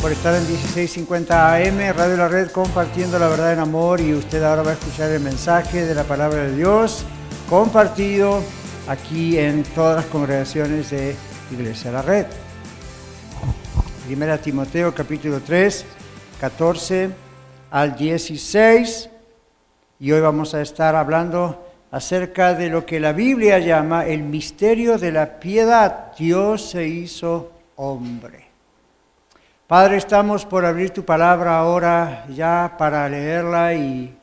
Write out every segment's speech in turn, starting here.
por estar en 1650 AM, Radio La Red, compartiendo la verdad en amor y usted ahora va a escuchar el mensaje de la palabra de Dios compartido aquí en todas las congregaciones de Iglesia La Red. Primera Timoteo capítulo 3, 14 al 16 y hoy vamos a estar hablando acerca de lo que la Biblia llama el misterio de la piedad. Dios se hizo hombre. Padre, estamos por abrir tu palabra ahora ya para leerla y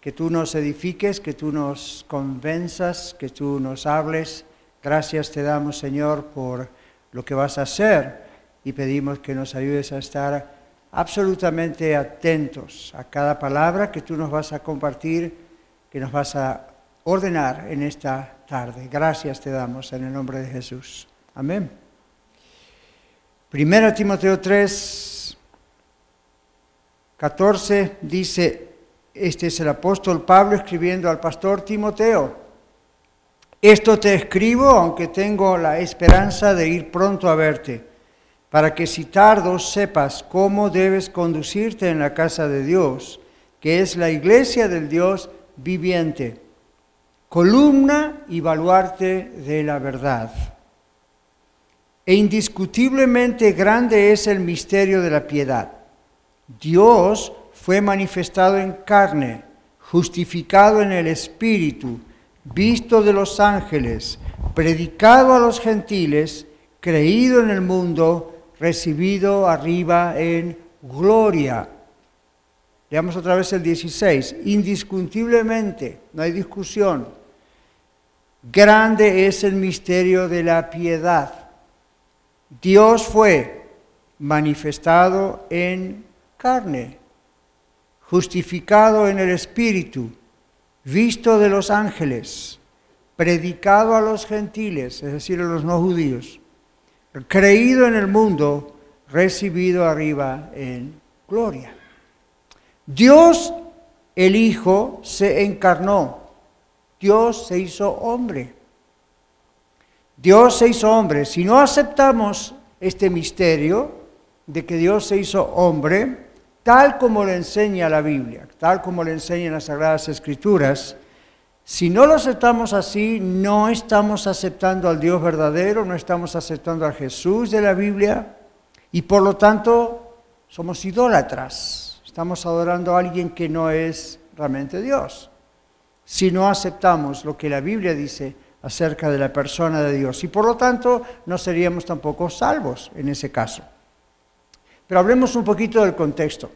que tú nos edifiques, que tú nos convenzas, que tú nos hables. Gracias te damos, Señor, por lo que vas a hacer y pedimos que nos ayudes a estar absolutamente atentos a cada palabra que tú nos vas a compartir, que nos vas a ordenar en esta tarde. Gracias te damos en el nombre de Jesús. Amén. Primera Timoteo 3, 14 dice, este es el apóstol Pablo escribiendo al pastor Timoteo, esto te escribo aunque tengo la esperanza de ir pronto a verte, para que si tardo sepas cómo debes conducirte en la casa de Dios, que es la iglesia del Dios viviente, columna y baluarte de la verdad. E indiscutiblemente grande es el misterio de la piedad. Dios fue manifestado en carne, justificado en el Espíritu, visto de los ángeles, predicado a los gentiles, creído en el mundo, recibido arriba en gloria. Leamos otra vez el 16. Indiscutiblemente, no hay discusión. Grande es el misterio de la piedad. Dios fue manifestado en carne, justificado en el Espíritu, visto de los ángeles, predicado a los gentiles, es decir, a los no judíos, creído en el mundo, recibido arriba en gloria. Dios, el Hijo, se encarnó, Dios se hizo hombre. Dios se hizo hombre. Si no aceptamos este misterio de que Dios se hizo hombre, tal como le enseña la Biblia, tal como le enseñan las Sagradas Escrituras, si no lo aceptamos así, no estamos aceptando al Dios verdadero, no estamos aceptando a Jesús de la Biblia y por lo tanto somos idólatras. Estamos adorando a alguien que no es realmente Dios. Si no aceptamos lo que la Biblia dice, acerca de la persona de Dios y por lo tanto no seríamos tampoco salvos en ese caso. Pero hablemos un poquito del contexto.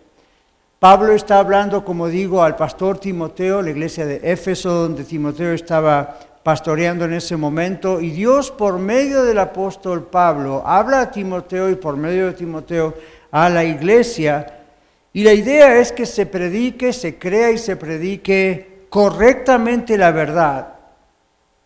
Pablo está hablando, como digo, al pastor Timoteo, la iglesia de Éfeso, donde Timoteo estaba pastoreando en ese momento, y Dios por medio del apóstol Pablo habla a Timoteo y por medio de Timoteo a la iglesia, y la idea es que se predique, se crea y se predique correctamente la verdad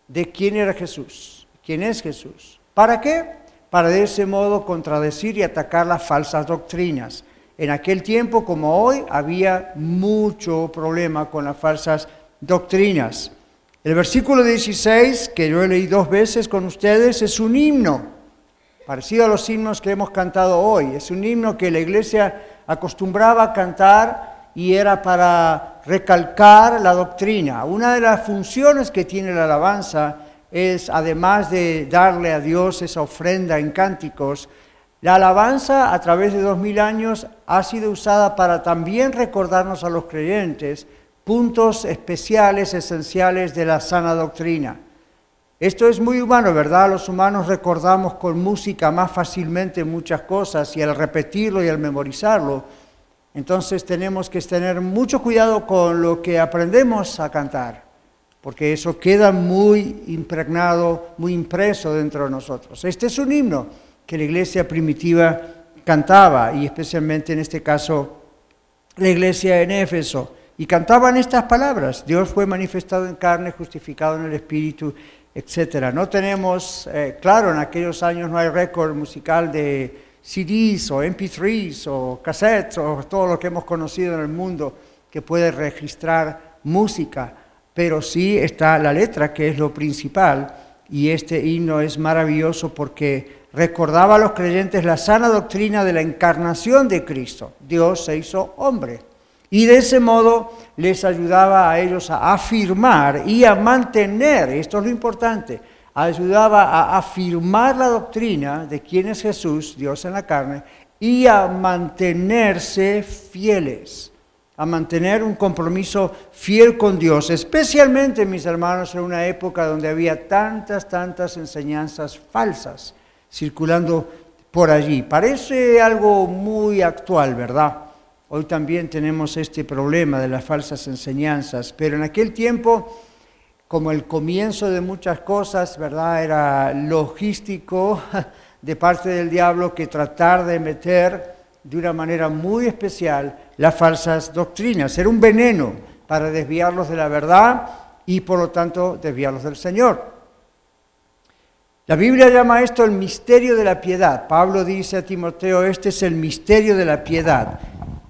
de quién era Jesús, quién es Jesús. ¿Para qué? Para de ese modo contradecir y atacar las falsas doctrinas. En aquel tiempo como hoy había mucho problema con las falsas doctrinas. El versículo 16, que yo he leído dos veces con ustedes, es un himno, parecido a los himnos que hemos cantado hoy. Es un himno que la iglesia acostumbraba a cantar y era para recalcar la doctrina. Una de las funciones que tiene la alabanza es, además de darle a Dios esa ofrenda en cánticos, la alabanza a través de dos mil años ha sido usada para también recordarnos a los creyentes puntos especiales, esenciales de la sana doctrina. Esto es muy humano, ¿verdad? Los humanos recordamos con música más fácilmente muchas cosas y al repetirlo y al memorizarlo entonces tenemos que tener mucho cuidado con lo que aprendemos a cantar, porque eso queda muy impregnado, muy impreso dentro de nosotros. Este es un himno que la iglesia primitiva cantaba, y especialmente en este caso la iglesia en Éfeso. y cantaban estas palabras. Dios fue manifestado en carne, justificado en el Espíritu, etc. No tenemos, eh, claro, en aquellos años no hay récord musical de CDs o MP3s o cassettes o todo lo que hemos conocido en el mundo que puede registrar música, pero sí está la letra, que es lo principal, y este himno es maravilloso porque recordaba a los creyentes la sana doctrina de la encarnación de Cristo. Dios se hizo hombre. Y de ese modo les ayudaba a ellos a afirmar y a mantener, esto es lo importante, ayudaba a afirmar la doctrina de quién es Jesús, Dios en la carne, y a mantenerse fieles, a mantener un compromiso fiel con Dios, especialmente, mis hermanos, en una época donde había tantas, tantas enseñanzas falsas circulando por allí. Parece algo muy actual, ¿verdad? Hoy también tenemos este problema de las falsas enseñanzas, pero en aquel tiempo, como el comienzo de muchas cosas, ¿verdad? Era logístico de parte del diablo que tratar de meter de una manera muy especial las falsas doctrinas. Era un veneno para desviarlos de la verdad y por lo tanto desviarlos del Señor. La Biblia llama esto el misterio de la piedad. Pablo dice a Timoteo, este es el misterio de la piedad.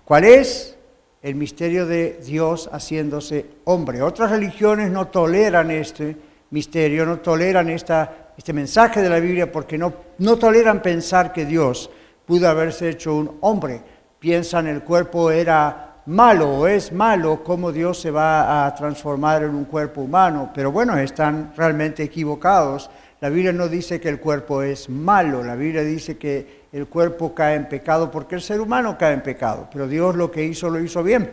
¿Cuál es? El misterio de Dios haciéndose hombre. Otras religiones no toleran este misterio, no toleran este mensaje de la Biblia porque no, no toleran pensar que Dios pudo haberse hecho un hombre. Piensan el cuerpo era malo o es malo, cómo Dios se va a transformar en un cuerpo humano. Pero bueno, están realmente equivocados. La Biblia no dice que el cuerpo es malo, la Biblia dice que el cuerpo cae en pecado porque el ser humano cae en pecado, pero Dios lo que hizo lo hizo bien.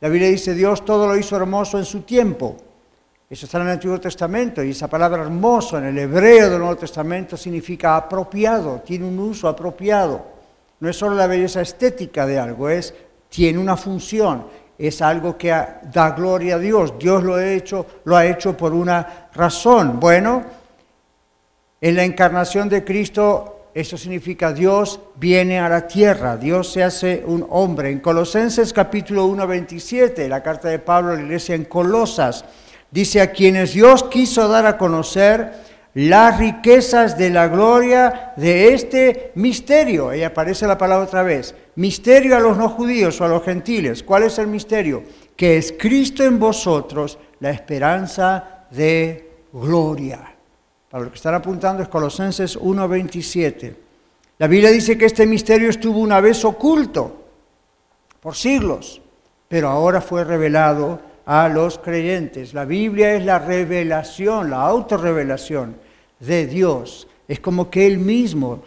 La Biblia dice, Dios todo lo hizo hermoso en su tiempo. Eso está en el Antiguo Testamento y esa palabra hermoso en el hebreo del Nuevo Testamento significa apropiado, tiene un uso apropiado. No es solo la belleza estética de algo, es tiene una función, es algo que da gloria a Dios. Dios lo ha hecho, lo ha hecho por una razón. Bueno, en la encarnación de Cristo eso significa Dios viene a la tierra, Dios se hace un hombre. En Colosenses capítulo 1, 27, la carta de Pablo a la iglesia en Colosas, dice a quienes Dios quiso dar a conocer las riquezas de la gloria de este misterio. Ahí aparece la palabra otra vez. Misterio a los no judíos o a los gentiles. ¿Cuál es el misterio? Que es Cristo en vosotros, la esperanza de gloria. Para lo que están apuntando es Colosenses 1.27. La Biblia dice que este misterio estuvo una vez oculto por siglos, pero ahora fue revelado a los creyentes. La Biblia es la revelación, la autorrevelación de Dios. Es como que Él mismo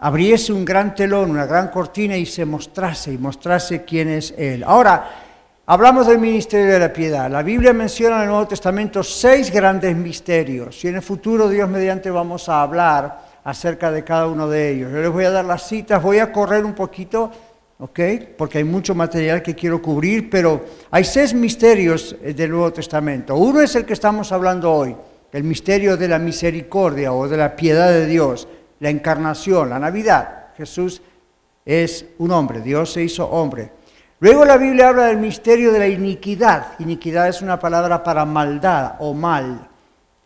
abriese un gran telón, una gran cortina y se mostrase y mostrase quién es Él. Ahora, Hablamos del ministerio de la piedad. La Biblia menciona en el Nuevo Testamento seis grandes misterios y en el futuro, Dios mediante, vamos a hablar acerca de cada uno de ellos. Yo les voy a dar las citas, voy a correr un poquito, ¿ok? Porque hay mucho material que quiero cubrir, pero hay seis misterios eh, del Nuevo Testamento. Uno es el que estamos hablando hoy, el misterio de la misericordia o de la piedad de Dios, la encarnación, la Navidad. Jesús es un hombre, Dios se hizo hombre. Luego la Biblia habla del misterio de la iniquidad. Iniquidad es una palabra para maldad o mal.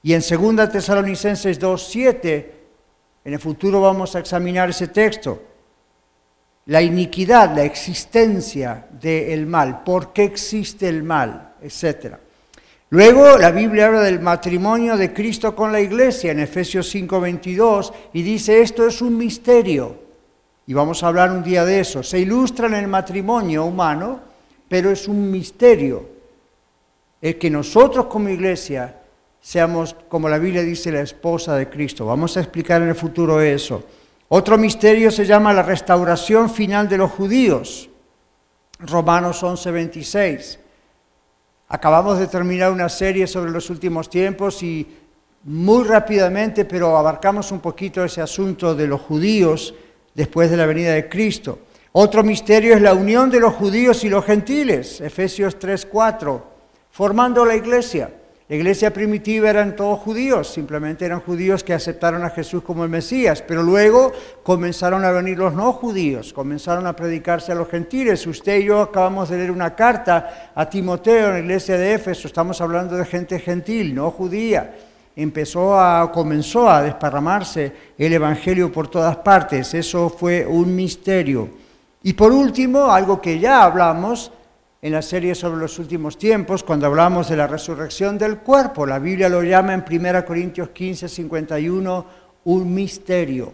Y en 2 Tesalonicenses 2.7, en el futuro vamos a examinar ese texto. La iniquidad, la existencia del mal, por qué existe el mal, etc. Luego la Biblia habla del matrimonio de Cristo con la iglesia en Efesios 5:22 y dice esto es un misterio. Y vamos a hablar un día de eso. Se ilustra en el matrimonio humano, pero es un misterio el que nosotros como iglesia seamos, como la Biblia dice, la esposa de Cristo. Vamos a explicar en el futuro eso. Otro misterio se llama la restauración final de los judíos. Romanos 11:26. Acabamos de terminar una serie sobre los últimos tiempos y muy rápidamente, pero abarcamos un poquito ese asunto de los judíos después de la venida de Cristo. Otro misterio es la unión de los judíos y los gentiles, Efesios 3:4, formando la iglesia. La iglesia primitiva eran todos judíos, simplemente eran judíos que aceptaron a Jesús como el Mesías, pero luego comenzaron a venir los no judíos, comenzaron a predicarse a los gentiles. Usted y yo acabamos de leer una carta a Timoteo en la iglesia de Éfeso, estamos hablando de gente gentil, no judía. Empezó a, comenzó a desparramarse el Evangelio por todas partes, eso fue un misterio. Y por último, algo que ya hablamos, en la serie sobre los últimos tiempos, cuando hablamos de la resurrección del cuerpo. La Biblia lo llama en 1 Corintios 15, 51 un misterio.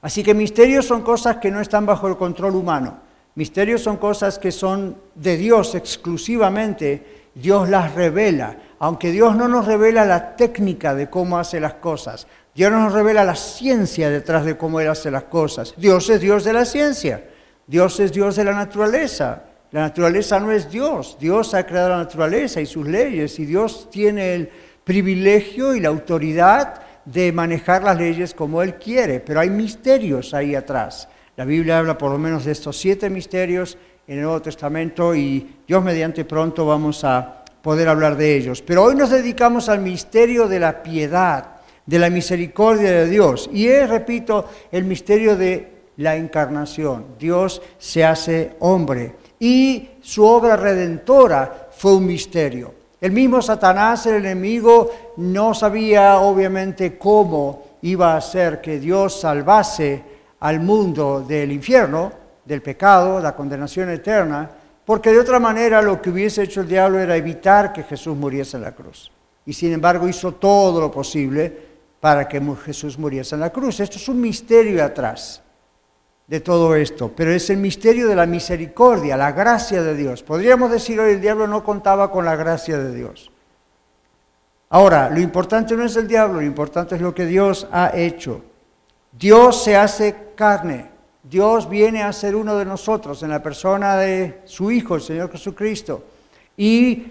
Así que misterios son cosas que no están bajo el control humano. Misterios son cosas que son de Dios exclusivamente. Dios las revela, aunque Dios no nos revela la técnica de cómo hace las cosas. Dios no nos revela la ciencia detrás de cómo Él hace las cosas. Dios es Dios de la ciencia. Dios es Dios de la naturaleza. La naturaleza no es Dios. Dios ha creado la naturaleza y sus leyes y Dios tiene el privilegio y la autoridad de manejar las leyes como Él quiere, pero hay misterios ahí atrás. La Biblia habla por lo menos de estos siete misterios en el Nuevo Testamento y Dios mediante pronto vamos a poder hablar de ellos. Pero hoy nos dedicamos al misterio de la piedad, de la misericordia de Dios. Y es, repito, el misterio de la encarnación. Dios se hace hombre y su obra redentora fue un misterio. El mismo Satanás, el enemigo, no sabía obviamente cómo iba a hacer que Dios salvase al mundo del infierno, del pecado, la condenación eterna, porque de otra manera lo que hubiese hecho el diablo era evitar que Jesús muriese en la cruz. Y sin embargo hizo todo lo posible para que Jesús muriese en la cruz. Esto es un misterio atrás de todo esto, pero es el misterio de la misericordia, la gracia de Dios. Podríamos decir hoy el diablo no contaba con la gracia de Dios. Ahora, lo importante no es el diablo, lo importante es lo que Dios ha hecho. Dios se hace carne, Dios viene a ser uno de nosotros en la persona de su Hijo, el Señor Jesucristo, y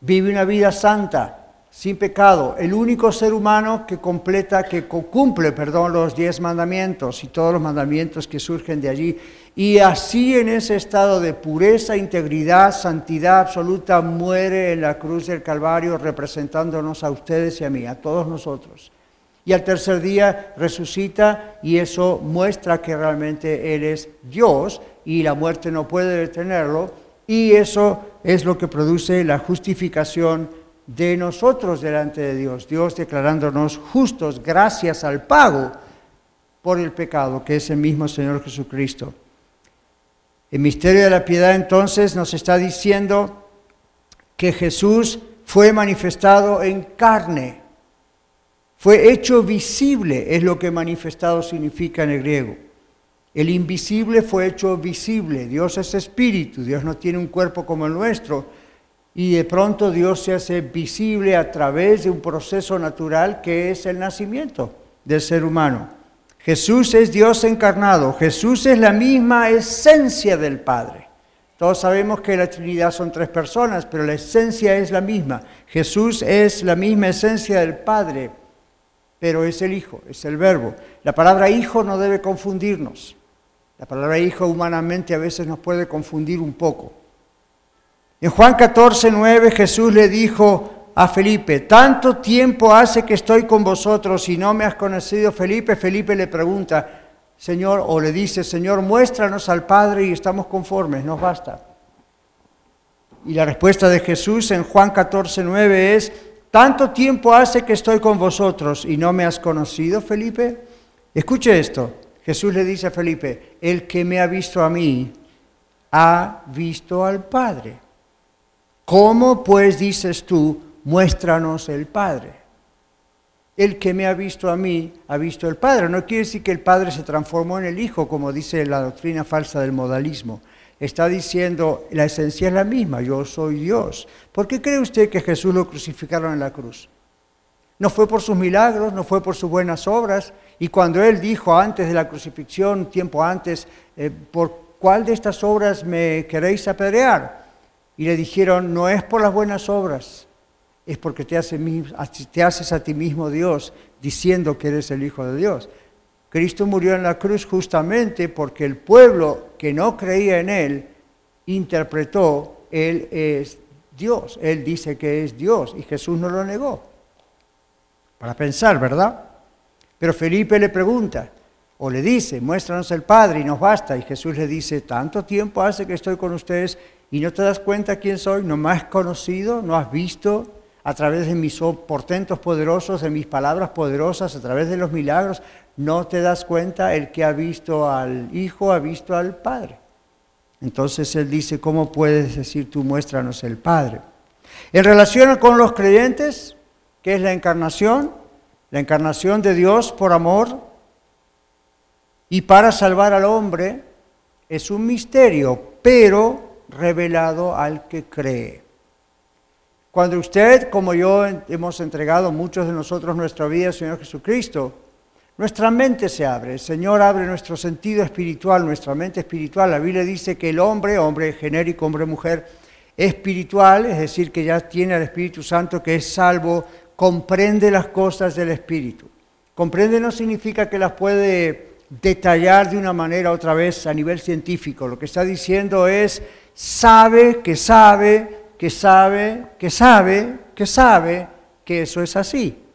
vive una vida santa, sin pecado, el único ser humano que completa, que cumple, perdón, los diez mandamientos y todos los mandamientos que surgen de allí. Y así en ese estado de pureza, integridad, santidad absoluta, muere en la cruz del Calvario representándonos a ustedes y a mí, a todos nosotros. Y al tercer día resucita y eso muestra que realmente Él es Dios y la muerte no puede detenerlo. Y eso es lo que produce la justificación de nosotros delante de Dios, Dios declarándonos justos gracias al pago por el pecado, que es el mismo Señor Jesucristo. El misterio de la piedad entonces nos está diciendo que Jesús fue manifestado en carne, fue hecho visible, es lo que manifestado significa en el griego. El invisible fue hecho visible, Dios es espíritu, Dios no tiene un cuerpo como el nuestro, y de pronto Dios se hace visible a través de un proceso natural que es el nacimiento del ser humano. Jesús es Dios encarnado, Jesús es la misma esencia del Padre. Todos sabemos que la Trinidad son tres personas, pero la esencia es la misma. Jesús es la misma esencia del Padre, pero es el Hijo, es el Verbo. La palabra Hijo no debe confundirnos. La palabra Hijo humanamente a veces nos puede confundir un poco. En Juan 14, 9 Jesús le dijo a Felipe, tanto tiempo hace que estoy con vosotros y no me has conocido Felipe. Felipe le pregunta, Señor, o le dice, Señor, muéstranos al Padre y estamos conformes, nos basta. Y la respuesta de Jesús en Juan 14, 9 es, tanto tiempo hace que estoy con vosotros y no me has conocido, Felipe. Escuche esto, Jesús le dice a Felipe, el que me ha visto a mí, ha visto al Padre. ¿Cómo pues dices tú, muéstranos el Padre? El que me ha visto a mí, ha visto el Padre. No quiere decir que el Padre se transformó en el Hijo, como dice la doctrina falsa del modalismo. Está diciendo, la esencia es la misma, yo soy Dios. ¿Por qué cree usted que Jesús lo crucificaron en la cruz? No fue por sus milagros, no fue por sus buenas obras. Y cuando Él dijo antes de la crucifixión, tiempo antes, eh, ¿por cuál de estas obras me queréis apedrear? Y le dijeron, no es por las buenas obras, es porque te, haces a ti mismo Dios, diciendo que eres el Hijo de Dios. Cristo murió en la cruz justamente porque el pueblo que no creía en Él interpretó, Él es Dios. Él dice que es Dios y Jesús no lo negó. Para pensar, ¿verdad? Pero Felipe le pregunta, o le dice, muéstranos el Padre y nos basta. Y Jesús le dice, tanto tiempo hace que estoy con ustedes y no te das cuenta quién soy, no me has conocido, no has visto a través de mis portentos poderosos, de mis palabras poderosas, a través de los milagros, no te das cuenta, el que ha visto al Hijo ha visto al Padre. Entonces él dice, ¿cómo puedes decir tú muéstranos el Padre? En relación con los creyentes, ¿qué es la encarnación? La encarnación de Dios por amor y para salvar al hombre es un misterio, pero revelado al que cree. Cuando usted, como yo, hemos entregado muchos de nosotros nuestra vida al Señor Jesucristo, nuestra mente se abre, el Señor abre nuestro sentido espiritual, nuestra mente espiritual. La Biblia dice que el hombre, hombre genérico, hombre, mujer, espiritual, es decir, que ya tiene al Espíritu Santo, que es salvo, comprende las cosas del Espíritu. Comprende no significa que las puede detallar de una manera otra vez a nivel científico. Lo que está diciendo es, sabe que sabe, que sabe, que sabe, que sabe que eso es así.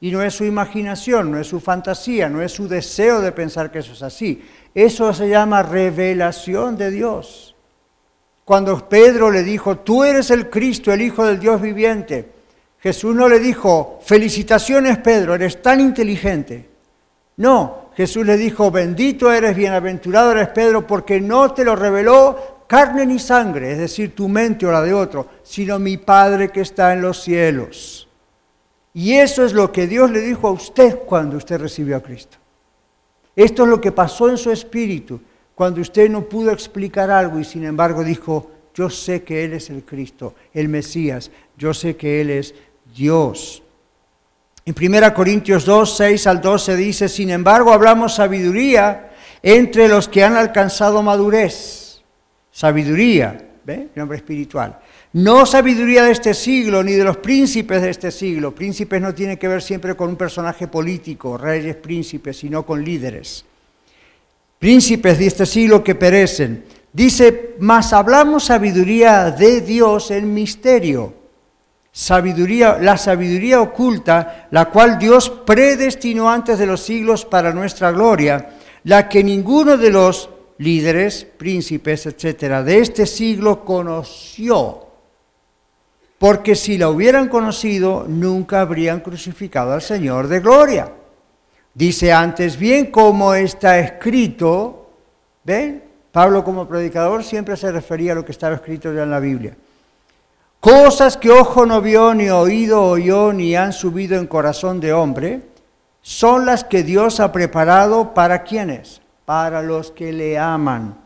Y no es su imaginación, no es su fantasía, no es su deseo de pensar que eso es así. Eso se llama revelación de Dios. Cuando Pedro le dijo, tú eres el Cristo, el Hijo del Dios viviente, Jesús no le dijo, felicitaciones Pedro, eres tan inteligente. No, Jesús le dijo, bendito eres, bienaventurado eres Pedro, porque no te lo reveló carne ni sangre, es decir, tu mente o la de otro, sino mi Padre que está en los cielos. Y eso es lo que Dios le dijo a usted cuando usted recibió a Cristo. Esto es lo que pasó en su espíritu cuando usted no pudo explicar algo y sin embargo dijo, yo sé que Él es el Cristo, el Mesías, yo sé que Él es Dios. En 1 Corintios 2, 6 al 12 dice, sin embargo hablamos sabiduría entre los que han alcanzado madurez. Sabiduría, nombre espiritual. No sabiduría de este siglo ni de los príncipes de este siglo. Príncipes no tiene que ver siempre con un personaje político, reyes, príncipes, sino con líderes. Príncipes de este siglo que perecen. Dice, mas hablamos sabiduría de Dios en misterio. Sabiduría, la sabiduría oculta, la cual Dios predestinó antes de los siglos para nuestra gloria, la que ninguno de los líderes, príncipes, etcétera, de este siglo conoció porque si la hubieran conocido, nunca habrían crucificado al Señor de gloria. Dice antes bien como está escrito, ¿ven? Pablo como predicador siempre se refería a lo que estaba escrito ya en la Biblia. Cosas que ojo no vio, ni oído oyó, ni han subido en corazón de hombre, son las que Dios ha preparado para quienes, para los que le aman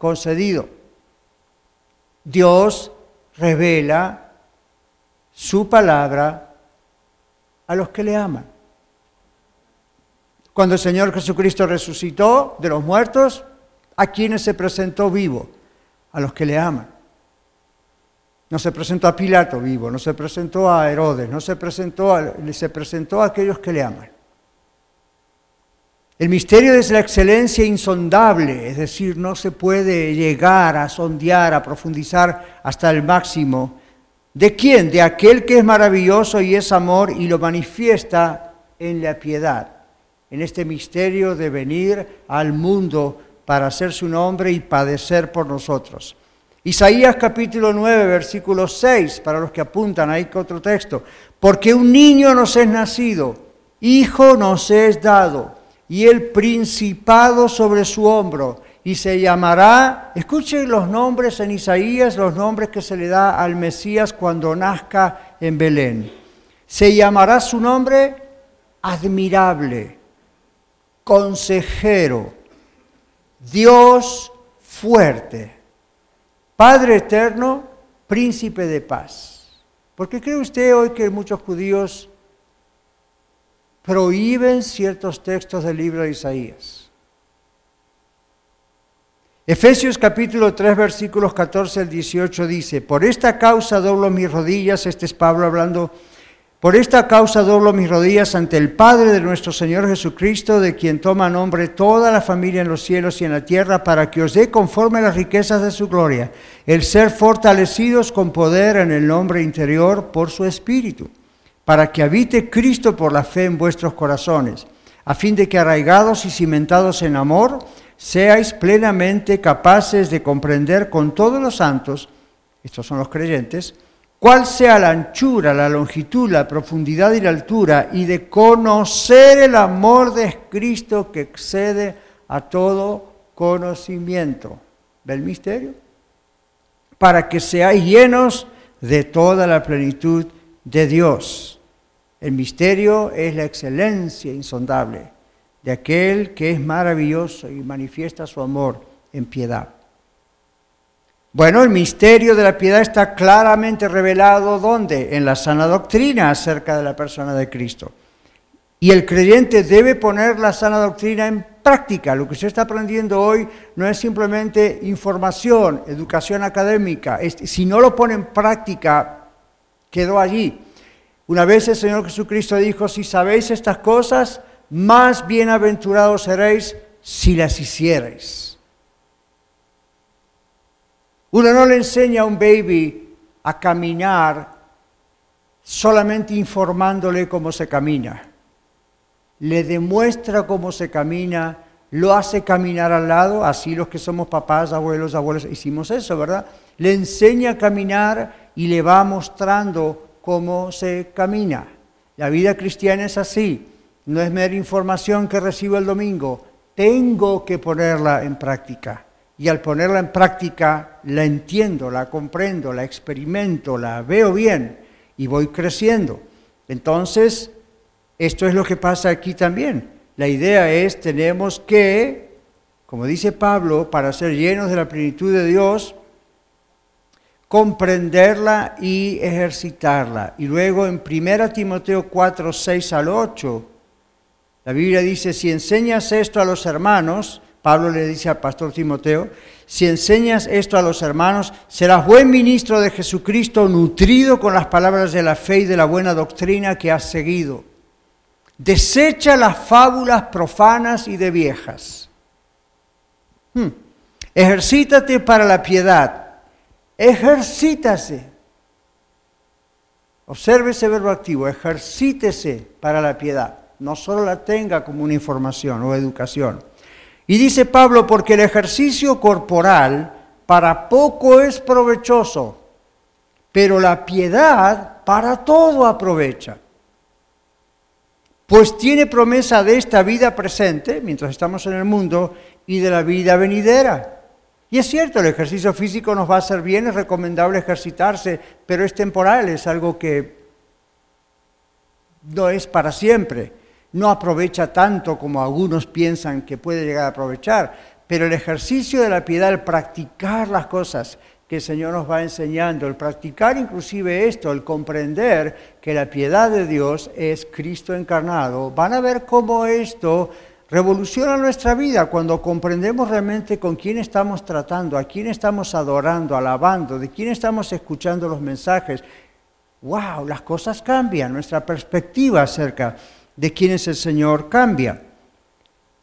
concedido. Dios revela su palabra a los que le aman. Cuando el Señor Jesucristo resucitó de los muertos, ¿a quienes se presentó vivo? A los que le aman. No se presentó a Pilato vivo, no se presentó a Herodes, no se presentó se presentó a aquellos que le aman. El misterio es la excelencia insondable, es decir, no se puede llegar a sondear, a profundizar hasta el máximo. ¿De quién? De aquel que es maravilloso y es amor y lo manifiesta en la piedad, en este misterio de venir al mundo para hacer su nombre y padecer por nosotros. Isaías capítulo 9, versículo 6, para los que apuntan, ahí otro texto. Porque un niño nos es nacido, hijo nos es dado y el principado sobre su hombro. Y se llamará, escuchen los nombres en Isaías, los nombres que se le da al Mesías cuando nazca en Belén. Se llamará su nombre admirable, consejero, Dios fuerte, Padre eterno, príncipe de paz. ¿Por qué cree usted hoy que muchos judíos prohíben ciertos textos del libro de Isaías? Efesios capítulo 3 versículos 14 al 18 dice, por esta causa doblo mis rodillas, este es Pablo hablando por esta causa doblo mis rodillas ante el Padre de nuestro Señor Jesucristo, de quien toma nombre toda la familia en los cielos y en la tierra, para que os dé conforme a las riquezas de su gloria, el ser fortalecidos con poder en el nombre interior por su Espíritu, para que habite Cristo por la fe en vuestros corazones, a fin de que arraigados y cimentados en amor, seáis plenamente capaces de comprender con todos los santos, estos son los creyentes, cuál sea la anchura, la longitud, la profundidad y la altura, y de conocer el amor de Cristo que excede a todo conocimiento. ¿Ve el misterio? Para que seáis llenos de toda la plenitud de Dios. El misterio es la excelencia insondable de aquel que es maravilloso y manifiesta su amor en piedad. Bueno, el misterio de la piedad está claramente revelado ¿dónde? En la sana doctrina acerca de la persona de Cristo. Y el creyente debe poner la sana doctrina en práctica. Lo que usted está aprendiendo hoy no es simplemente información, educación académica. Si no lo pone en práctica, quedó allí. Una vez el Señor Jesucristo dijo, si sabéis estas cosas, más bienaventurados seréis si las hicierais. Uno no le enseña a un baby a caminar solamente informándole cómo se camina. Le demuestra cómo se camina, lo hace caminar al lado, así los que somos papás, abuelos, abuelos, hicimos eso, ¿verdad? Le enseña a caminar y le va mostrando cómo se camina. La vida cristiana es así, no es mera información que recibo el domingo, tengo que ponerla en práctica y al ponerla en práctica la entiendo, la comprendo, la experimento, la veo bien y voy creciendo. Entonces, esto es lo que pasa aquí también. La idea es, tenemos que, como dice Pablo, para ser llenos de la plenitud de Dios, comprenderla y ejercitarla. Y luego en 1 Timoteo 4, 6 al 8, la Biblia dice, si enseñas esto a los hermanos, Pablo le dice al pastor Timoteo, si enseñas esto a los hermanos, serás buen ministro de Jesucristo, nutrido con las palabras de la fe y de la buena doctrina que has seguido. Desecha las fábulas profanas y de viejas. Hmm. Ejercítate para la piedad. Ejercítase. Observe ese verbo activo, ejercítese para la piedad. No solo la tenga como una información o educación. Y dice Pablo, porque el ejercicio corporal para poco es provechoso, pero la piedad para todo aprovecha. Pues tiene promesa de esta vida presente, mientras estamos en el mundo, y de la vida venidera. Y es cierto, el ejercicio físico nos va a hacer bien, es recomendable ejercitarse, pero es temporal, es algo que no es para siempre. No aprovecha tanto como algunos piensan que puede llegar a aprovechar, pero el ejercicio de la piedad, el practicar las cosas que el Señor nos va enseñando, el practicar inclusive esto, el comprender que la piedad de Dios es Cristo encarnado, van a ver cómo esto revoluciona nuestra vida cuando comprendemos realmente con quién estamos tratando, a quién estamos adorando, alabando, de quién estamos escuchando los mensajes. ¡Wow! Las cosas cambian, nuestra perspectiva acerca de quienes el Señor cambia.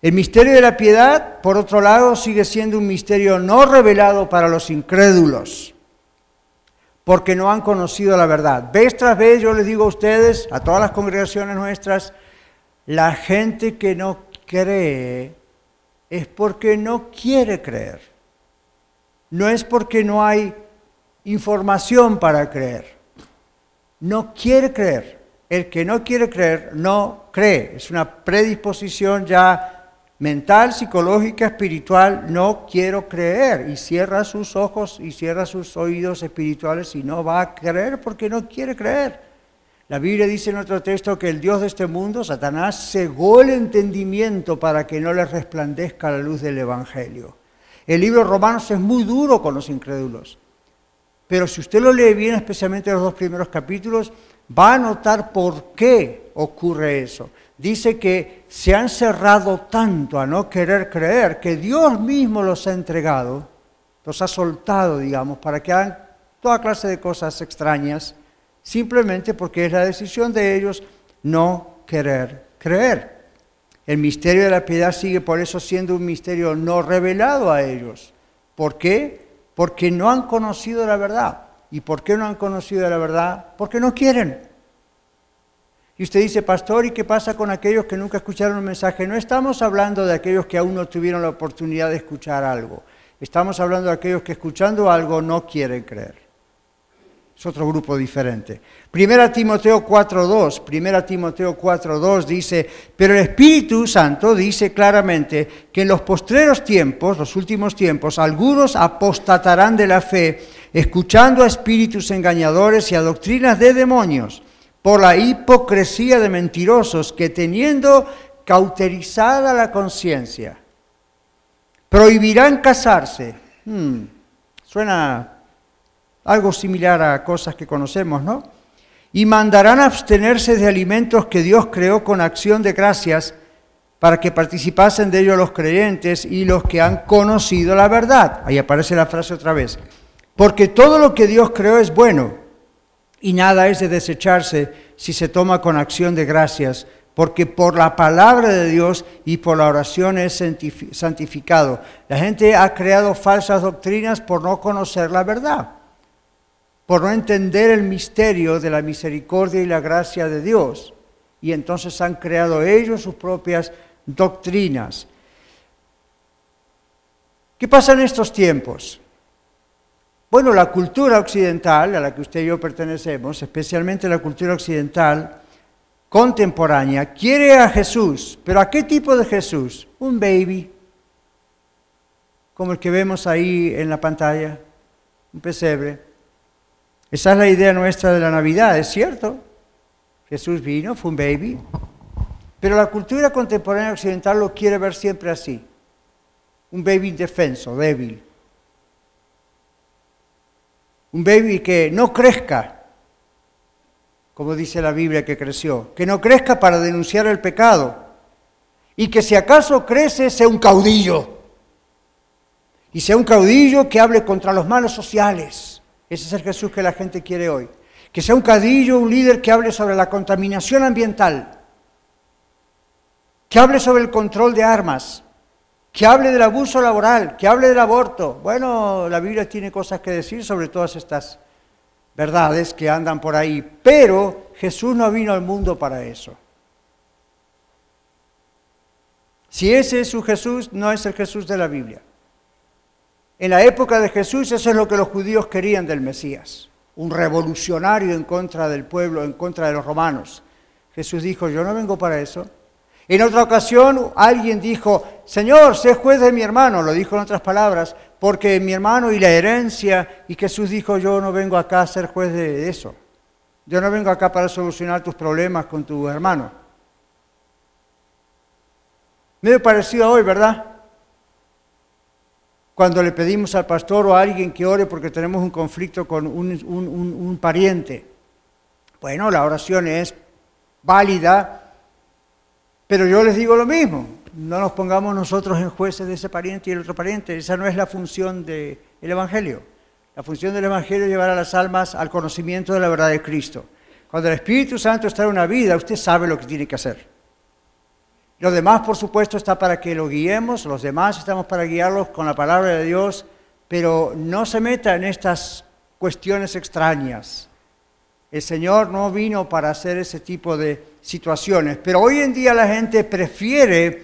El misterio de la piedad, por otro lado, sigue siendo un misterio no revelado para los incrédulos, porque no han conocido la verdad. Vez tras vez yo les digo a ustedes, a todas las congregaciones nuestras, la gente que no cree es porque no quiere creer. No es porque no hay información para creer. No quiere creer. El que no quiere creer, no cree. Es una predisposición ya mental, psicológica, espiritual. No quiero creer. Y cierra sus ojos y cierra sus oídos espirituales y no va a creer porque no quiere creer. La Biblia dice en otro texto que el Dios de este mundo, Satanás, cegó el entendimiento para que no le resplandezca la luz del Evangelio. El libro Romanos es muy duro con los incrédulos. Pero si usted lo lee bien, especialmente los dos primeros capítulos, va a notar por qué ocurre eso. Dice que se han cerrado tanto a no querer creer que Dios mismo los ha entregado, los ha soltado, digamos, para que hagan toda clase de cosas extrañas, simplemente porque es la decisión de ellos no querer creer. El misterio de la piedad sigue por eso siendo un misterio no revelado a ellos. ¿Por qué? Porque no han conocido la verdad. ¿Y por qué no han conocido la verdad? Porque no quieren. Y usted dice, pastor, ¿y qué pasa con aquellos que nunca escucharon un mensaje? No estamos hablando de aquellos que aún no tuvieron la oportunidad de escuchar algo. Estamos hablando de aquellos que escuchando algo no quieren creer. Es otro grupo diferente. Primera Timoteo 4.2, Primera Timoteo 4.2 dice, pero el Espíritu Santo dice claramente que en los postreros tiempos, los últimos tiempos, algunos apostatarán de la fe, escuchando a espíritus engañadores y a doctrinas de demonios, por la hipocresía de mentirosos que teniendo cauterizada la conciencia, prohibirán casarse. Hmm, suena algo similar a cosas que conocemos, ¿no? Y mandarán abstenerse de alimentos que Dios creó con acción de gracias para que participasen de ellos los creyentes y los que han conocido la verdad. Ahí aparece la frase otra vez. Porque todo lo que Dios creó es bueno y nada es de desecharse si se toma con acción de gracias, porque por la palabra de Dios y por la oración es santificado. La gente ha creado falsas doctrinas por no conocer la verdad por no entender el misterio de la misericordia y la gracia de Dios. Y entonces han creado ellos sus propias doctrinas. ¿Qué pasa en estos tiempos? Bueno, la cultura occidental, a la que usted y yo pertenecemos, especialmente la cultura occidental contemporánea, quiere a Jesús, pero ¿a qué tipo de Jesús? Un baby, como el que vemos ahí en la pantalla, un pesebre. Esa es la idea nuestra de la Navidad, es cierto. Jesús vino, fue un baby. Pero la cultura contemporánea occidental lo quiere ver siempre así. Un baby indefenso, débil. Un baby que no crezca, como dice la Biblia que creció, que no crezca para denunciar el pecado y que si acaso crece sea un caudillo. Y sea un caudillo que hable contra los malos sociales ese es el Jesús que la gente quiere hoy. Que sea un cadillo, un líder que hable sobre la contaminación ambiental, que hable sobre el control de armas, que hable del abuso laboral, que hable del aborto. Bueno, la Biblia tiene cosas que decir sobre todas estas verdades que andan por ahí, pero Jesús no vino al mundo para eso. Si ese es su Jesús, no es el Jesús de la Biblia. En la época de Jesús eso es lo que los judíos querían del Mesías, un revolucionario en contra del pueblo, en contra de los romanos. Jesús dijo, yo no vengo para eso. En otra ocasión alguien dijo, Señor, sé juez de mi hermano, lo dijo en otras palabras, porque mi hermano y la herencia, y Jesús dijo, yo no vengo acá a ser juez de eso. Yo no vengo acá para solucionar tus problemas con tu hermano. Medio parecido a hoy, ¿verdad? Cuando le pedimos al pastor o a alguien que ore porque tenemos un conflicto con un, pariente. Bueno, la oración es válida, pero yo les digo lo mismo, no nos pongamos nosotros en jueces de ese pariente y el otro pariente, esa no es la función del Evangelio. La función del Evangelio es llevar a las almas al conocimiento de la verdad de Cristo. Cuando el Espíritu Santo está en una vida, usted sabe lo que tiene que hacer. Los demás, por supuesto, está para que lo guiemos, los demás estamos para guiarlos con la palabra de Dios, pero no se meta en estas cuestiones extrañas. El Señor no vino para hacer ese tipo de situaciones, pero hoy en día la gente prefiere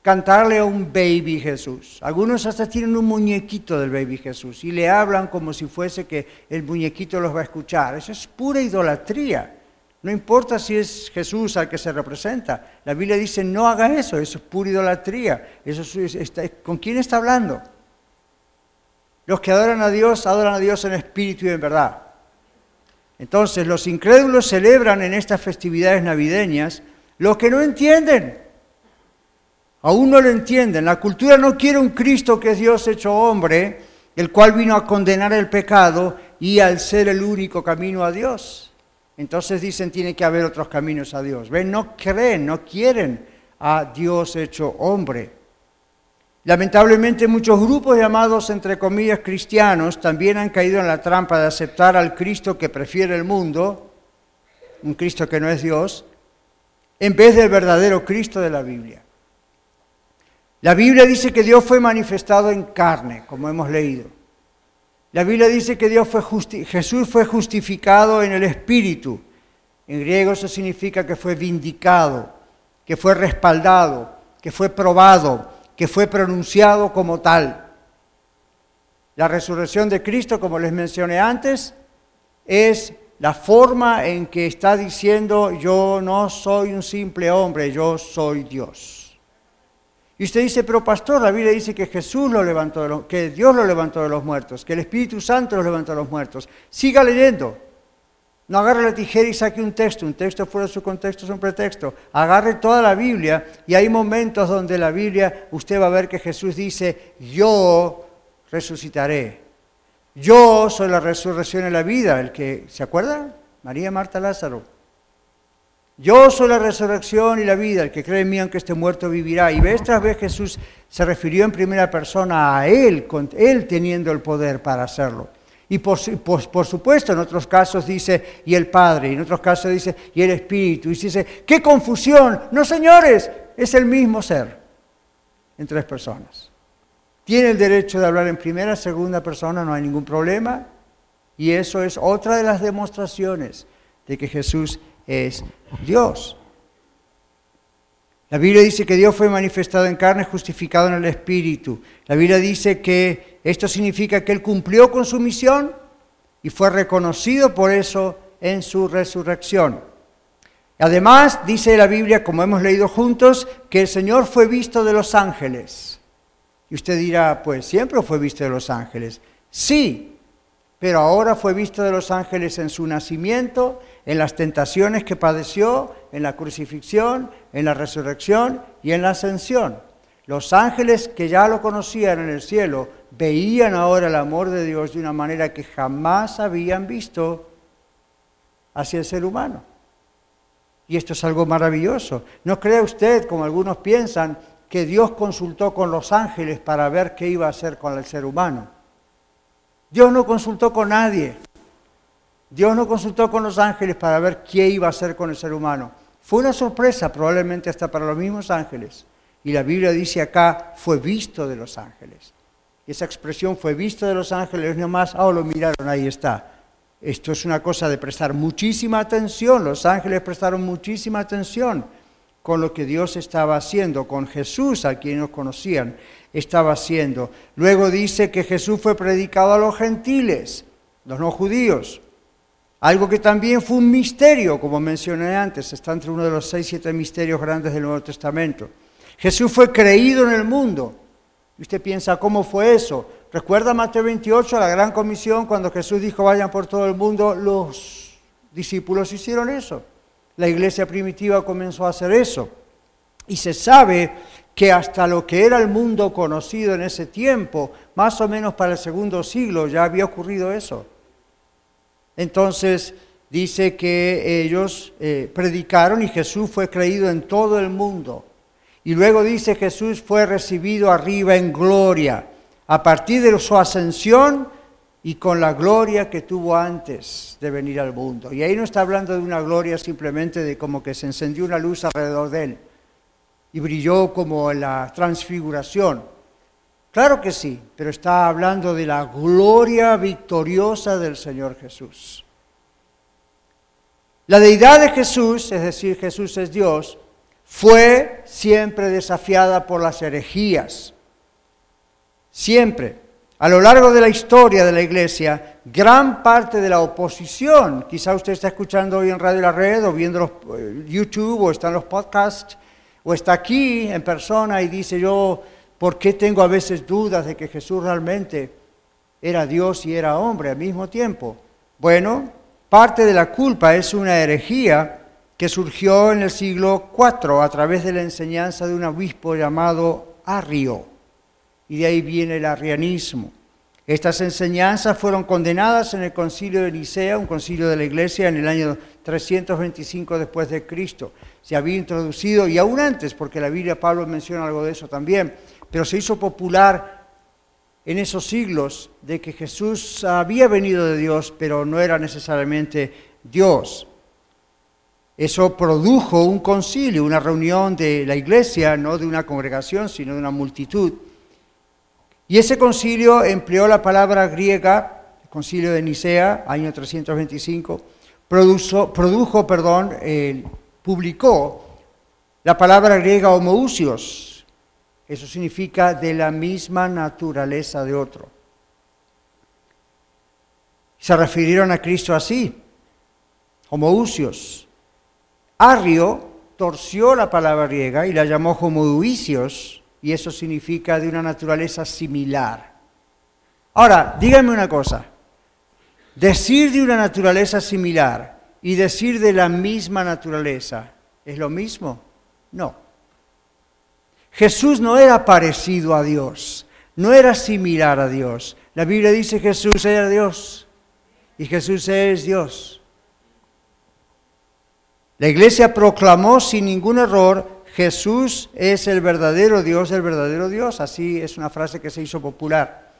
cantarle a un baby Jesús. Algunos hasta tienen un muñequito del baby Jesús y le hablan como si fuese que el muñequito los va a escuchar. Eso es pura idolatría. No importa si es Jesús al que se representa. La Biblia dice, no haga eso, eso es pura idolatría. Eso ¿Con quién está hablando? Los que adoran a Dios, adoran a Dios en espíritu y en verdad. Entonces, los incrédulos celebran en estas festividades navideñas lo que no entienden. Aún no lo entienden. La cultura no quiere un Cristo que es Dios hecho hombre, el cual vino a condenar el pecado y al ser el único camino a Dios. Entonces dicen tiene que haber otros caminos a Dios. ¿Ven? No creen, no quieren a Dios hecho hombre. Lamentablemente muchos grupos llamados entre comillas cristianos también han caído en la trampa de aceptar al Cristo que prefiere el mundo, un Cristo que no es Dios, en vez del verdadero Cristo de la Biblia. La Biblia dice que Dios fue manifestado en carne, como hemos leído. La Biblia dice que Dios fue Jesús fue justificado en el Espíritu. En griego eso significa que fue vindicado, que fue respaldado, que fue probado, que fue pronunciado como tal. La resurrección de Cristo, como les mencioné antes, es la forma en que está diciendo yo no soy un simple hombre, yo soy Dios. Y usted dice, pero pastor, la Biblia dice que Jesús lo levantó, de los, que Dios lo levantó de los muertos, que el Espíritu Santo lo levantó de los muertos. Siga leyendo. No agarre la tijera y saque un texto, un texto fuera de su contexto es un pretexto. Agarre toda la Biblia y hay momentos donde la Biblia usted va a ver que Jesús dice, yo resucitaré. Yo soy la resurrección y la vida. El que, ¿se acuerda? María, Marta, Lázaro. Yo soy la resurrección y la vida, el que cree en mí aunque esté muerto vivirá. Y tras vez Jesús se refirió en primera persona a Él, con Él teniendo el poder para hacerlo. Y por, por, supuesto, en otros casos dice, y el Padre, y en otros casos dice, y el Espíritu. Y dice, ¡qué confusión! No, señores, es el mismo ser en tres personas. Tiene el derecho de hablar en primera, segunda persona, no hay ningún problema. Y eso es otra de las demostraciones de que Jesús es Dios. La Biblia dice que Dios fue manifestado en carne, justificado en el Espíritu. La Biblia dice que esto significa que Él cumplió con su misión y fue reconocido por eso en su resurrección. Además, dice la Biblia, como hemos leído juntos, que el Señor fue visto de los ángeles. Y usted dirá, pues siempre fue visto de los ángeles. Sí, pero ahora fue visto de los ángeles en su nacimiento, en las tentaciones que padeció, en la crucifixión, en la resurrección y en la ascensión. Los ángeles que ya lo conocían en el cielo veían ahora el amor de Dios de una manera que jamás habían visto hacia el ser humano. Y esto es algo maravilloso. No cree usted, como algunos piensan, que Dios consultó con los ángeles para ver qué iba a hacer con el ser humano. Dios no consultó con nadie. Dios no consultó con los ángeles para ver qué iba a hacer con el ser humano. Fue una sorpresa, probablemente hasta para los mismos ángeles. Y la Biblia dice acá, fue visto de los ángeles. Esa expresión fue visto de los ángeles, no más, oh, lo miraron, ahí está. Esto es una cosa de prestar muchísima atención. Los ángeles prestaron muchísima atención con lo que Dios estaba haciendo, con Jesús, a quien nos conocían, estaba haciendo. Luego dice que Jesús fue predicado a los gentiles, los no judíos. Algo que también fue un misterio, como mencioné antes, está entre uno de los seis, siete misterios grandes del Nuevo Testamento. Jesús fue creído en el mundo. Y usted piensa, ¿cómo fue eso? Recuerda Mateo 28, la gran comisión, cuando Jesús dijo, vayan por todo el mundo, los discípulos hicieron eso. La iglesia primitiva comenzó a hacer eso. Y se sabe que hasta lo que era el mundo conocido en ese tiempo, más o menos para el segundo siglo, ya había ocurrido eso. Entonces dice que ellos eh, predicaron y Jesús fue creído en todo el mundo. Y luego dice Jesús fue recibido arriba en gloria, a partir de su ascensión y con la gloria que tuvo antes de venir al mundo. Y ahí no está hablando de una gloria simplemente de como que se encendió una luz alrededor de él y brilló como la transfiguración. Claro que sí, pero está hablando de la gloria victoriosa del Señor Jesús. La deidad de Jesús, es decir, Jesús es Dios, fue siempre desafiada por las herejías. Siempre. A lo largo de la historia de la iglesia, gran parte de la oposición, quizá usted está escuchando hoy en Radio La Red o viendo los, eh, YouTube o está en los podcasts o está aquí en persona y dice yo ¿Por qué tengo a veces dudas de que Jesús realmente era Dios y era hombre al mismo tiempo? Bueno, parte de la culpa es una herejía que surgió en el siglo IV a través de la enseñanza de un obispo llamado Arrio. Y de ahí viene el arrianismo. Estas enseñanzas fueron condenadas en el concilio de Nicea, un concilio de la iglesia en el año 325 después de Cristo. Se había introducido, y aún antes, porque la Biblia Pablo menciona algo de eso también, pero se hizo popular en esos siglos de que Jesús había venido de Dios, pero no era necesariamente Dios. Eso produjo un concilio, una reunión de la iglesia, no de una congregación, sino de una multitud y ese concilio empleó la palabra griega, el concilio de Nicea, año 325, produjo, produjo perdón, publicó la palabra griega homousios. Eso significa de la misma naturaleza de otro. Se refirieron a Cristo así, homousios. Arrio torció la palabra griega y la llamó homoousios, y eso significa de una naturaleza similar. Ahora, díganme una cosa, decir de una naturaleza similar y decir de la misma naturaleza, ¿es lo mismo? No. Jesús no era parecido a Dios, no era similar a Dios. La Biblia dice Jesús era Dios y Jesús es Dios. La iglesia proclamó sin ningún error Jesús es el verdadero Dios, el verdadero Dios. Así es una frase que se hizo popular.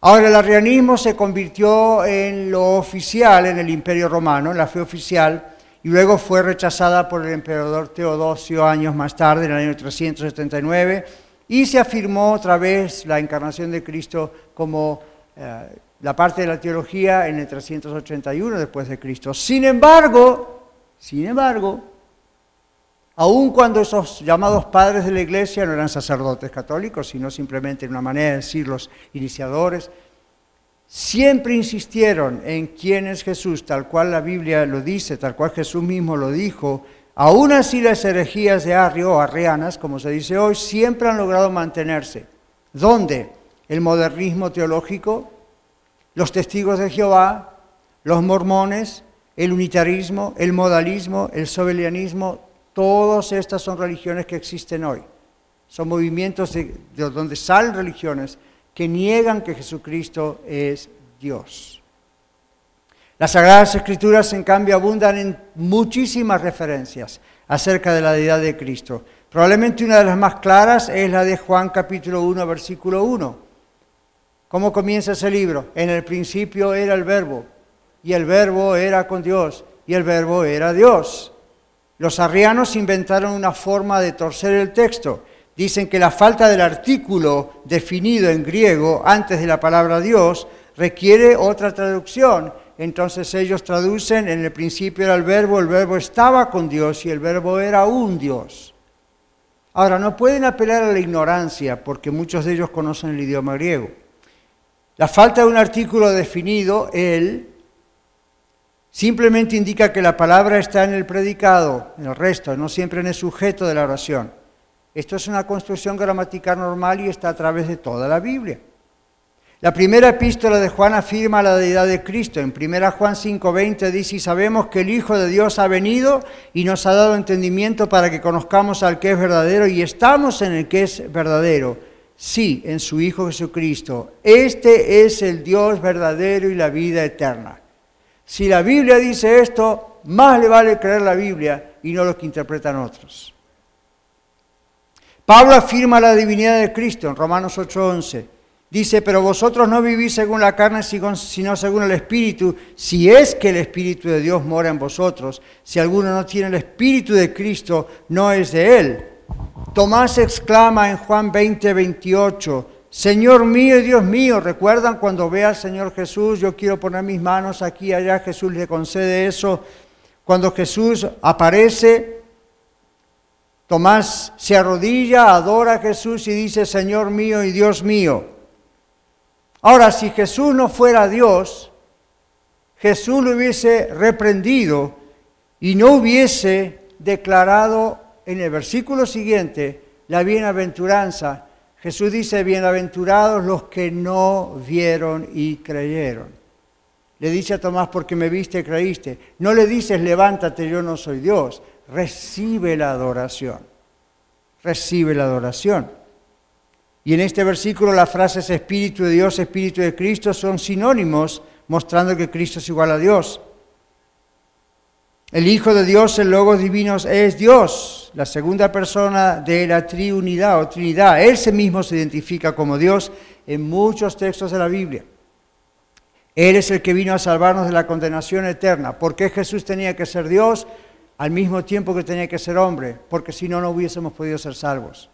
Ahora el arrianismo se convirtió en lo oficial en el imperio romano, en la fe oficial, y luego fue rechazada por el emperador Teodosio años más tarde, en el año 379, y se afirmó otra vez la encarnación de Cristo como eh, la parte de la teología en el 381 después de Cristo. Sin embargo, sin embargo, aun cuando esos llamados padres de la iglesia no eran sacerdotes católicos, sino simplemente una manera de decir los iniciadores, siempre insistieron en quién es Jesús, tal cual la Biblia lo dice, tal cual Jesús mismo lo dijo. Aún así las herejías de Arrio, o arrianas, como se dice hoy, siempre han logrado mantenerse. ¿Dónde? El modernismo teológico, los testigos de Jehová, los mormones, el unitarismo, el modalismo, el sobelianismo, Todas estas son religiones que existen hoy. Son movimientos de, donde salen religiones que niegan que Jesucristo es Dios. Las Sagradas Escrituras, en cambio, abundan en muchísimas referencias acerca de la deidad de Cristo. Probablemente una de las más claras es la de Juan capítulo 1, versículo 1. ¿Cómo comienza ese libro? En el principio era el verbo, y el verbo era con Dios, y el verbo era Dios. Los arrianos inventaron una forma de torcer el texto. Dicen que la falta del artículo definido en griego antes de la palabra Dios requiere otra traducción. Entonces ellos traducen, en el principio era el verbo, el verbo estaba con Dios y el verbo era un Dios. Ahora, no pueden apelar a la ignorancia porque muchos de ellos conocen el idioma griego. La falta de un artículo definido, él, Simplemente indica que la palabra está en el predicado, en el resto, no siempre en el sujeto de la oración. Esto es una construcción gramatical normal y está a través de toda la Biblia. La primera epístola de Juan afirma la deidad de Cristo. En 1 Juan 5:20 dice, y sabemos que el Hijo de Dios ha venido y nos ha dado entendimiento para que conozcamos al que es verdadero y estamos en el que es verdadero. Sí, en su Hijo Jesucristo. Este es el Dios verdadero y la vida eterna. Si la Biblia dice esto, más le vale creer la Biblia y no lo que interpretan otros. Pablo afirma la divinidad de Cristo en Romanos 8:11. Dice, pero vosotros no vivís según la carne, sino según el Espíritu, si es que el Espíritu de Dios mora en vosotros. Si alguno no tiene el Espíritu de Cristo, no es de él. Tomás exclama en Juan 20, 28, Señor mío y Dios mío, ¿recuerdan cuando ve al Señor Jesús? Yo quiero poner mis manos aquí allá, Jesús le concede eso. Cuando Jesús aparece, Tomás se arrodilla, adora a Jesús y dice, Señor mío y Dios mío. Ahora, si Jesús no fuera Dios, Jesús lo hubiese reprendido y no hubiese declarado en el versículo siguiente la bienaventuranza Jesús dice, bienaventurados los que no vieron y creyeron. Le dice a Tomás, porque me viste y creíste. No le dices, levántate, yo no soy Dios. Recibe la adoración. Recibe la adoración. Y en este versículo las frases Espíritu de Dios, Espíritu de Cristo son sinónimos, mostrando que Cristo es igual a Dios. El Hijo de Dios, el Logos Divino, es Dios, la segunda persona de la triunidad o Trinidad. Él se mismo se identifica como Dios en muchos textos de la Biblia. Él es el que vino a salvarnos de la condenación eterna. ¿Por qué Jesús tenía que ser Dios al mismo tiempo que tenía que ser hombre? Porque si no, no hubiésemos podido ser salvos.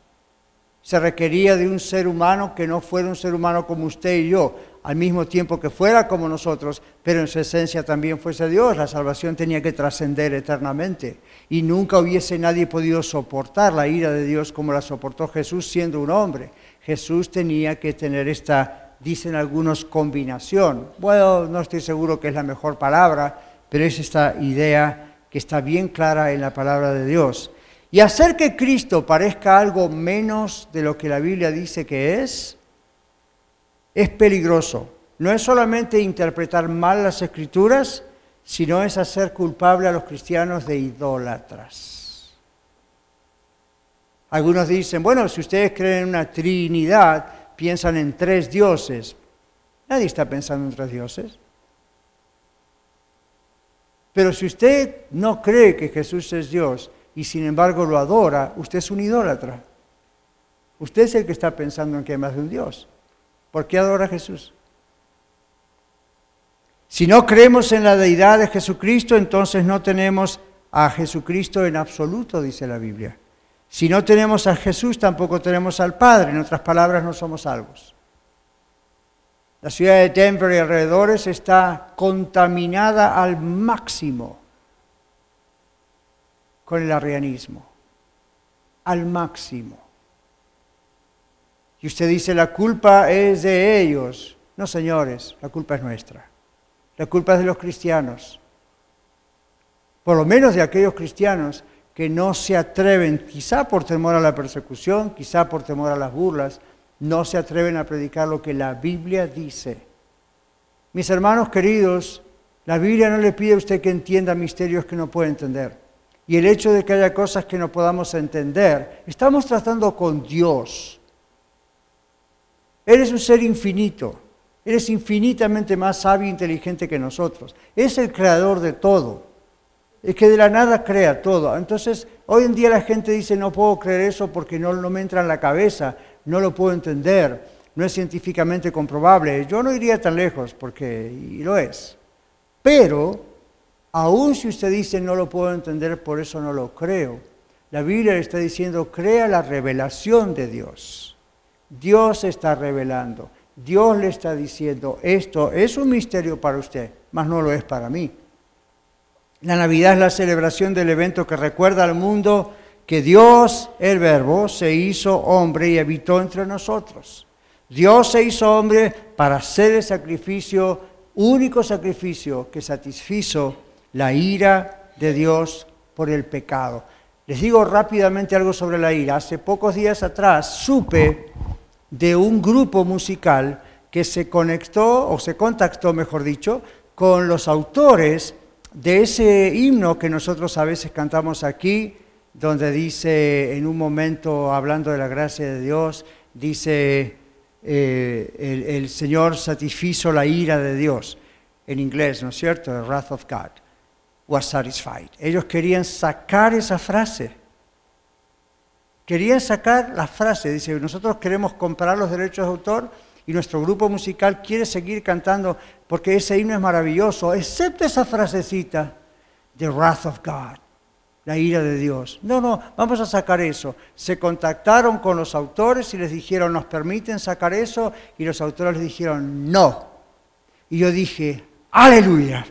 Se requería de un ser humano que no fuera un ser humano como usted y yo, al mismo tiempo que fuera como nosotros, pero en su esencia también fuese Dios. La salvación tenía que trascender eternamente y nunca hubiese nadie podido soportar la ira de Dios como la soportó Jesús siendo un hombre. Jesús tenía que tener esta, dicen algunos, combinación. Bueno, no estoy seguro que es la mejor palabra, pero es esta idea está bien clara en la palabra de Dios. Y hacer que Cristo parezca algo menos de lo que la Biblia dice que es, es peligroso. No es solamente interpretar mal las escrituras, sino es hacer culpable a los cristianos de idólatras. Algunos dicen, bueno, si ustedes creen en una trinidad, piensan en tres dioses. Nadie está pensando en tres dioses. Pero si usted no cree que Jesús es Dios y sin embargo lo adora, usted es un idólatra. Usted es el que está pensando en que hay más de un Dios. ¿Por qué adora a Jesús? Si no creemos en la deidad de Jesucristo, entonces no tenemos a Jesucristo en absoluto, dice la Biblia. Si no tenemos a Jesús, tampoco tenemos al Padre. En otras palabras, no somos salvos. La ciudad de Denver y alrededores está contaminada al máximo con el arrianismo. Al máximo. Y usted dice, la culpa es de ellos. No, señores, la culpa es nuestra. La culpa es de los cristianos. Por lo menos de aquellos cristianos que no se atreven, quizá por temor a la persecución, quizá por temor a las burlas, no se atreven a predicar lo que la Biblia dice. Mis hermanos queridos, la Biblia no le pide a usted que entienda misterios que no puede entender. Y el hecho de que haya cosas que no podamos entender, estamos tratando con Dios. Él es un ser infinito. Él es infinitamente más sabio e inteligente que nosotros. Es el creador de todo. Es que de la nada crea todo. Entonces, hoy en día la gente dice, no puedo creer eso porque no, no me entra en la cabeza, no lo puedo entender, no es científicamente comprobable. Yo no iría tan lejos porque y lo es. Pero, aun si usted dice, no lo puedo entender, por eso no lo creo, la Biblia le está diciendo, crea la revelación de Dios. Dios está revelando. Dios le está diciendo, esto es un misterio para usted, mas no lo es para mí. La Navidad es la celebración del evento que recuerda al mundo que Dios, el Verbo, se hizo hombre y habitó entre nosotros. Dios se hizo hombre para hacer el sacrificio, único sacrificio que satisfizo la ira de Dios por el pecado. Les digo rápidamente algo sobre la ira. Hace pocos días atrás supe de un grupo musical que se conectó, o se contactó, mejor dicho, con los autores de ese himno que nosotros a veces cantamos aquí, donde dice, en un momento, hablando de la gracia de Dios, dice, eh, el, el, Señor satisfizo la ira de Dios, en inglés, ¿no es cierto? The wrath of God was satisfied. Ellos querían sacar esa frase Querían sacar la frase, dice, nosotros queremos comprar los derechos de autor y nuestro grupo musical quiere seguir cantando porque ese himno es maravilloso, excepto esa frasecita, The Wrath of God, la ira de Dios. No, no, vamos a sacar eso. Se contactaron con los autores y les dijeron, ¿nos permiten sacar eso? Y los autores les dijeron, no. Y yo dije, aleluya.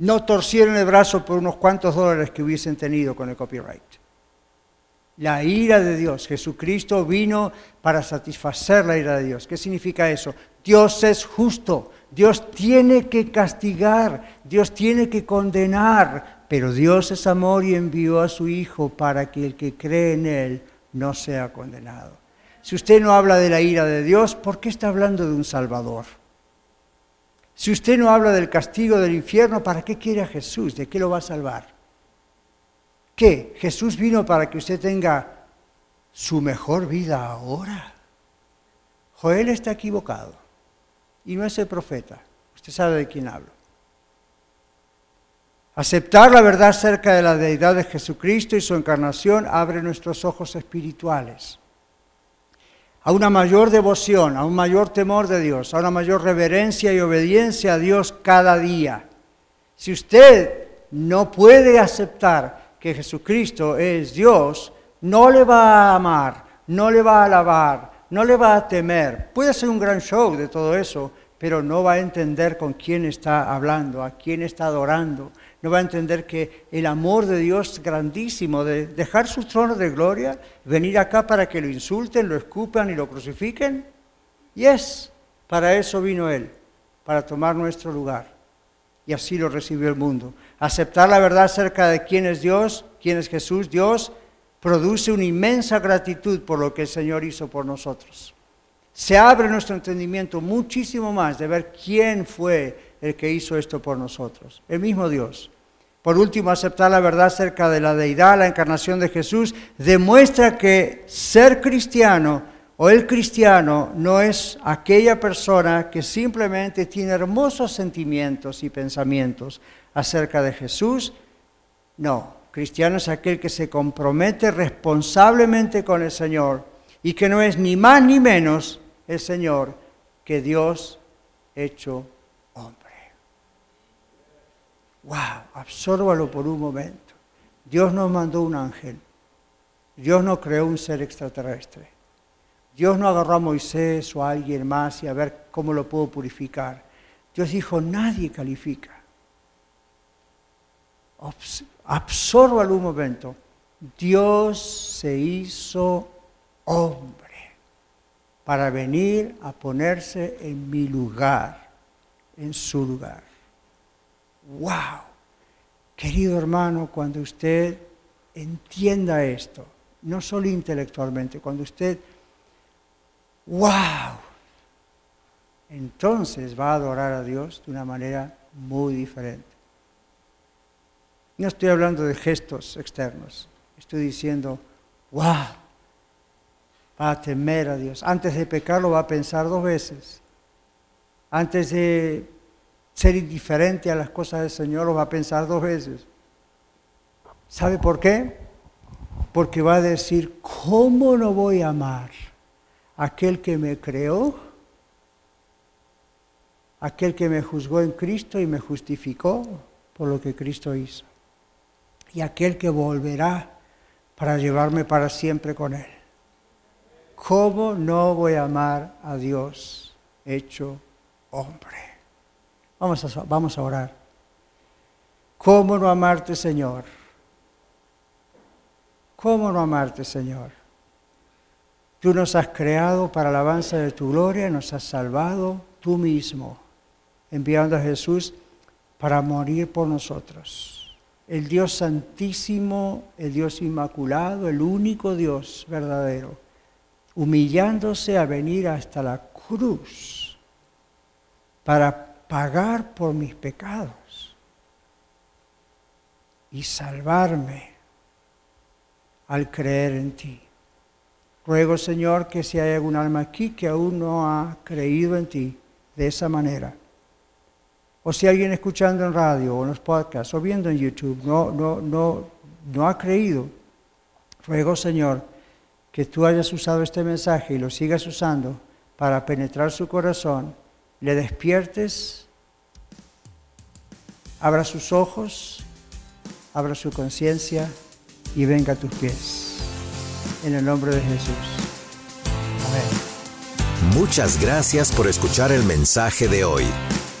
no torcieron el brazo por unos cuantos dólares que hubiesen tenido con el copyright. La ira de Dios. Jesucristo vino para satisfacer la ira de Dios. ¿Qué significa eso? Dios es justo. Dios tiene que castigar. Dios tiene que condenar. Pero Dios es amor y envió a su Hijo para que el que cree en Él no sea condenado. Si usted no habla de la ira de Dios, ¿por qué está hablando de un Salvador? Si usted no habla del castigo del infierno, ¿para qué quiere a Jesús? ¿De qué lo va a salvar? ¿Qué? Jesús vino para que usted tenga su mejor vida ahora. Joel está equivocado y no es el profeta. Usted sabe de quién hablo. Aceptar la verdad acerca de la deidad de Jesucristo y su encarnación abre nuestros ojos espirituales a una mayor devoción, a un mayor temor de Dios, a una mayor reverencia y obediencia a Dios cada día. Si usted no puede aceptar que Jesucristo es Dios, no le va a amar, no le va a alabar, no le va a temer. Puede ser un gran show de todo eso, pero no va a entender con quién está hablando, a quién está adorando. No va a entender que el amor de Dios grandísimo, de dejar su trono de gloria, venir acá para que lo insulten, lo escupan y lo crucifiquen. Y es, para eso vino Él, para tomar nuestro lugar. Y así lo recibió el mundo. Aceptar la verdad acerca de quién es Dios, quién es Jesús, Dios, produce una inmensa gratitud por lo que el Señor hizo por nosotros. Se abre nuestro entendimiento muchísimo más de ver quién fue el que hizo esto por nosotros, el mismo Dios. Por último, aceptar la verdad acerca de la deidad, la encarnación de Jesús, demuestra que ser cristiano o el cristiano no es aquella persona que simplemente tiene hermosos sentimientos y pensamientos acerca de Jesús. No, Cristiano es aquel que se compromete responsablemente con el Señor y que no es ni más ni menos el Señor que Dios hecho hombre. ¡Wow! Absórbalo por un momento. Dios nos mandó un ángel. Dios no creó un ser extraterrestre. Dios no agarró a Moisés o a alguien más y a ver cómo lo puedo purificar. Dios dijo, nadie califica. Absórbalo un momento. Dios se hizo hombre para venir a ponerse en mi lugar, en su lugar. ¡Wow! Querido hermano, cuando usted entienda esto, no solo intelectualmente, cuando usted, ¡wow! Entonces va a adorar a Dios de una manera muy diferente. No estoy hablando de gestos externos, estoy diciendo, wow, va a temer a Dios. Antes de pecar lo va a pensar dos veces. Antes de ser indiferente a las cosas del Señor lo va a pensar dos veces. ¿Sabe por qué? Porque va a decir, ¿cómo no voy a amar a aquel que me creó? Aquel que me juzgó en Cristo y me justificó por lo que Cristo hizo y aquel que volverá para llevarme para siempre con Él. ¿Cómo no voy a amar a Dios hecho hombre? Vamos a, vamos a orar. ¿Cómo no amarte, Señor? ¿Cómo no amarte, Señor? Tú nos has creado para alabanza de tu gloria, nos has salvado tú mismo, enviando a Jesús para morir por nosotros el Dios santísimo, el Dios inmaculado, el único Dios verdadero, humillándose a venir hasta la cruz para pagar por mis pecados y salvarme al creer en ti. Ruego, Señor, que si hay algún alma aquí que aún no ha creído en ti de esa manera, o si alguien escuchando en radio o en los podcasts o viendo en YouTube no, no, no, no ha creído, ruego Señor que tú hayas usado este mensaje y lo sigas usando para penetrar su corazón, le despiertes, abra sus ojos, abra su conciencia y venga a tus pies. En el nombre de Jesús. Amén. Muchas gracias por escuchar el mensaje de hoy.